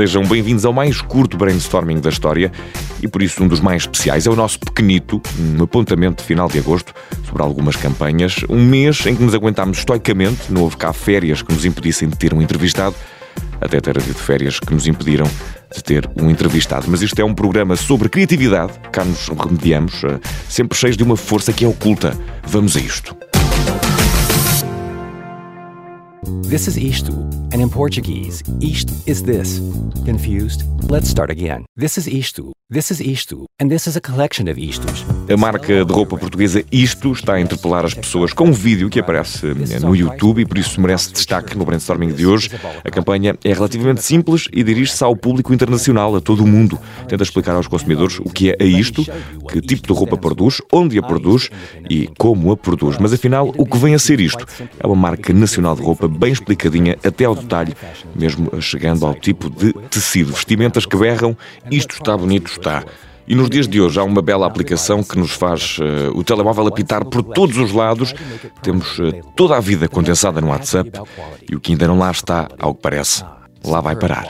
Sejam bem-vindos ao mais curto brainstorming da história e por isso um dos mais especiais é o nosso pequenito, um apontamento de final de agosto sobre algumas campanhas. Um mês em que nos aguentámos estoicamente, não houve cá férias que nos impedissem de ter um entrevistado, até ter havido férias que nos impediram de ter um entrevistado. Mas isto é um programa sobre criatividade, cá nos remediamos, eh, sempre cheios de uma força que é oculta. Vamos a isto. This is isto, and in Portuguese, isto is this. Confused? Let's start again. This is isto, this is isto, and this is a collection of istos. A marca de roupa portuguesa Isto está a interpelar as pessoas com um vídeo que aparece no YouTube e por isso merece destaque no brainstorming de hoje. A campanha é relativamente simples e dirige-se ao público internacional, a todo o mundo. Tenta explicar aos consumidores o que é a Isto, que tipo de roupa produz, onde a produz e como a produz. Mas afinal, o que vem a ser isto? É uma marca nacional de roupa bem explicadinha até ao detalhe, mesmo chegando ao tipo de tecido. Vestimentas que berram, isto está bonito, está. E nos dias de hoje há uma bela aplicação que nos faz uh, o telemóvel apitar por todos os lados. Temos uh, toda a vida condensada no WhatsApp e o que ainda não lá está, ao que parece, lá vai parar.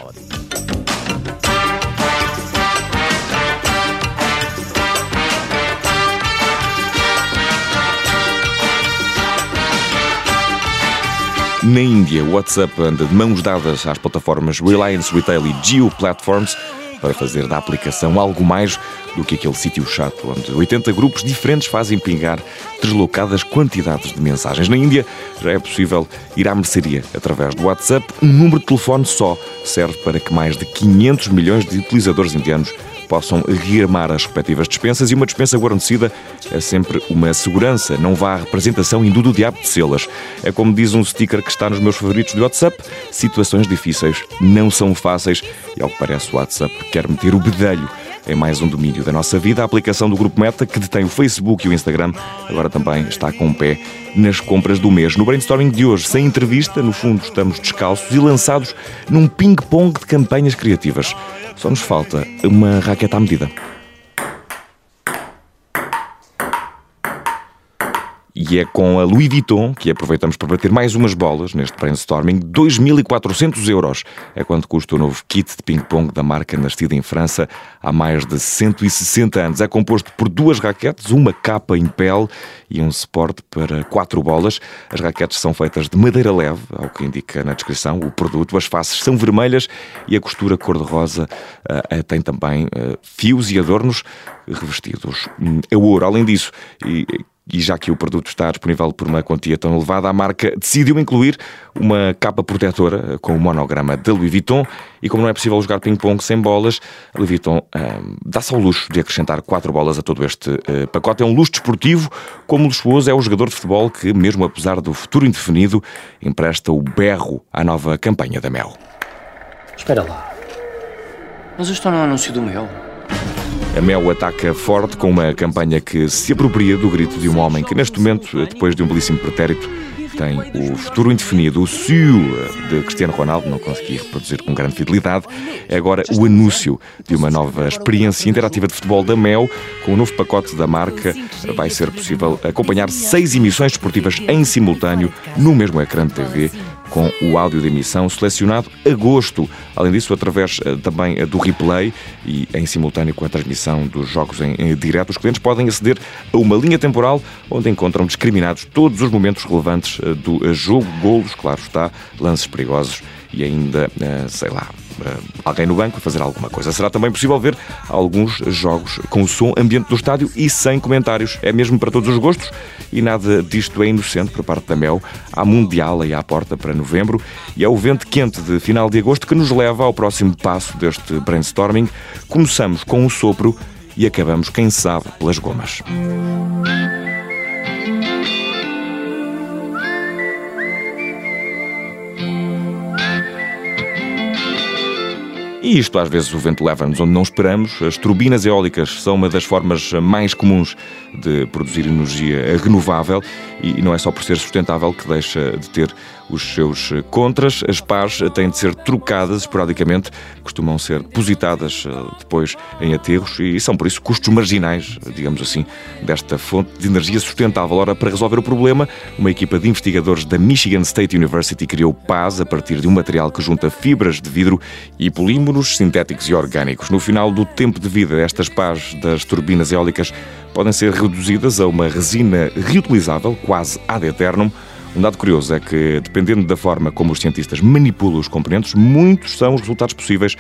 Na Índia, o WhatsApp anda de mãos dadas às plataformas Reliance Retail e Geo Platforms para fazer da aplicação algo mais do que aquele sítio chato onde 80 grupos diferentes fazem pingar deslocadas quantidades de mensagens. Na Índia já é possível ir à mercearia através do WhatsApp. Um número de telefone só serve para que mais de 500 milhões de utilizadores indianos possam rearmar as respectivas dispensas e uma dispensa guarnecida é sempre uma segurança, não vá à representação indo do diabo de selas. É como diz um sticker que está nos meus favoritos do WhatsApp, situações difíceis não são fáceis e ao que parece o WhatsApp quer meter o bedelho em mais um domínio da nossa vida. A aplicação do Grupo Meta, que detém o Facebook e o Instagram, agora também está com o pé nas compras do mês. No brainstorming de hoje, sem entrevista, no fundo estamos descalços e lançados num ping-pong de campanhas criativas. Só nos falta uma raqueta à medida. E é com a Louis Vuitton que aproveitamos para bater mais umas bolas neste brainstorming. 2.400 euros é quanto custa o novo kit de ping-pong da marca nascida em França há mais de 160 anos. É composto por duas raquetes, uma capa em pele e um suporte para quatro bolas. As raquetes são feitas de madeira leve, ao que indica na descrição o produto. As faces são vermelhas e a costura cor-de-rosa uh, tem também uh, fios e adornos revestidos a ouro. Além disso, e e já que o produto está disponível por uma quantia tão elevada, a marca decidiu incluir uma capa protetora com o monograma da Louis Vuitton. E como não é possível jogar ping-pong sem bolas, a Louis Vuitton hum, dá-se ao luxo de acrescentar quatro bolas a todo este uh, pacote. É um luxo desportivo, como luxuoso é o jogador de futebol que, mesmo apesar do futuro indefinido, empresta o berro à nova campanha da Mel. Espera lá. Mas eu estou no anúncio do Mel. A Mel ataca forte com uma campanha que se apropria do grito de um homem que, neste momento, depois de um belíssimo pretérito, tem o futuro indefinido. O Siu de Cristiano Ronaldo, não consegui reproduzir com grande fidelidade, é agora o anúncio de uma nova experiência interativa de futebol da Mel. Com o novo pacote da marca, vai ser possível acompanhar seis emissões desportivas em simultâneo no mesmo ecrã de TV com o áudio de emissão selecionado a gosto. Além disso, através eh, também eh, do replay e em simultâneo com a transmissão dos jogos em, direto, os clientes podem aceder a uma linha temporal onde encontram discriminados todos os momentos relevantes eh, do jogo, golos, claro está, lances perigosos e ainda, sei lá, alguém no banco a fazer alguma coisa. Será também possível ver alguns jogos com o som ambiente do estádio e sem comentários. É mesmo para todos os gostos e nada disto é inocente por parte da Mel. Há Mundial aí à porta para novembro e é o vento quente de final de agosto que nos leva ao próximo passo deste brainstorming. Começamos com o sopro e acabamos, quem sabe, pelas gomas. E isto às vezes o vento leva-nos onde não esperamos. As turbinas eólicas são uma das formas mais comuns de produzir energia renovável e não é só por ser sustentável que deixa de ter os seus contras. As pás têm de ser trocadas esporadicamente, costumam ser depositadas eh, depois em aterros e são por isso custos marginais, digamos assim, desta fonte de energia sustentável. Ora, para resolver o problema, uma equipa de investigadores da Michigan State University criou pás a partir de um material que junta fibras de vidro e polímeros sintéticos e orgânicos. No final do tempo de vida destas pás das turbinas eólicas podem ser reduzidas a uma resina reutilizável, quase ad eternum, um dado curioso é que, dependendo da forma como os cientistas manipulam os componentes, muitos são os resultados possíveis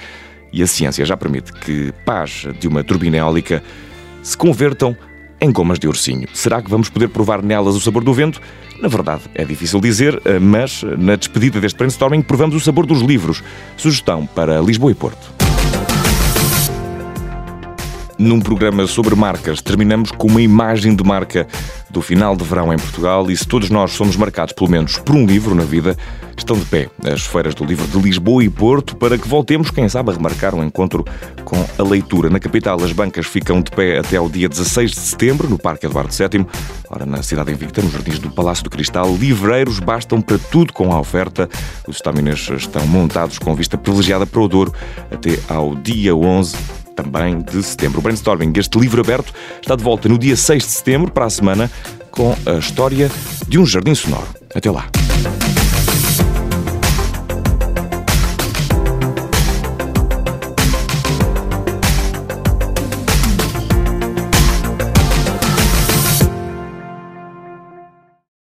e a ciência já permite que pás de uma turbina eólica se convertam em gomas de ursinho. Será que vamos poder provar nelas o sabor do vento? Na verdade, é difícil dizer, mas na despedida deste brainstorming provamos o sabor dos livros. Sugestão para Lisboa e Porto. Num programa sobre marcas, terminamos com uma imagem de marca do final de verão em Portugal e se todos nós somos marcados pelo menos por um livro na vida, estão de pé as feiras do livro de Lisboa e Porto para que voltemos, quem sabe, a remarcar um encontro com a leitura. Na capital, as bancas ficam de pé até ao dia 16 de setembro, no Parque Eduardo VII. Ora, na cidade invicta, nos jardins do Palácio do Cristal, livreiros bastam para tudo com a oferta. Os estaminas estão montados com vista privilegiada para o Douro até ao dia 11 também de setembro. O Brainstorming, este livro aberto, está de volta no dia 6 de setembro, para a semana, com a história de um jardim sonoro. Até lá.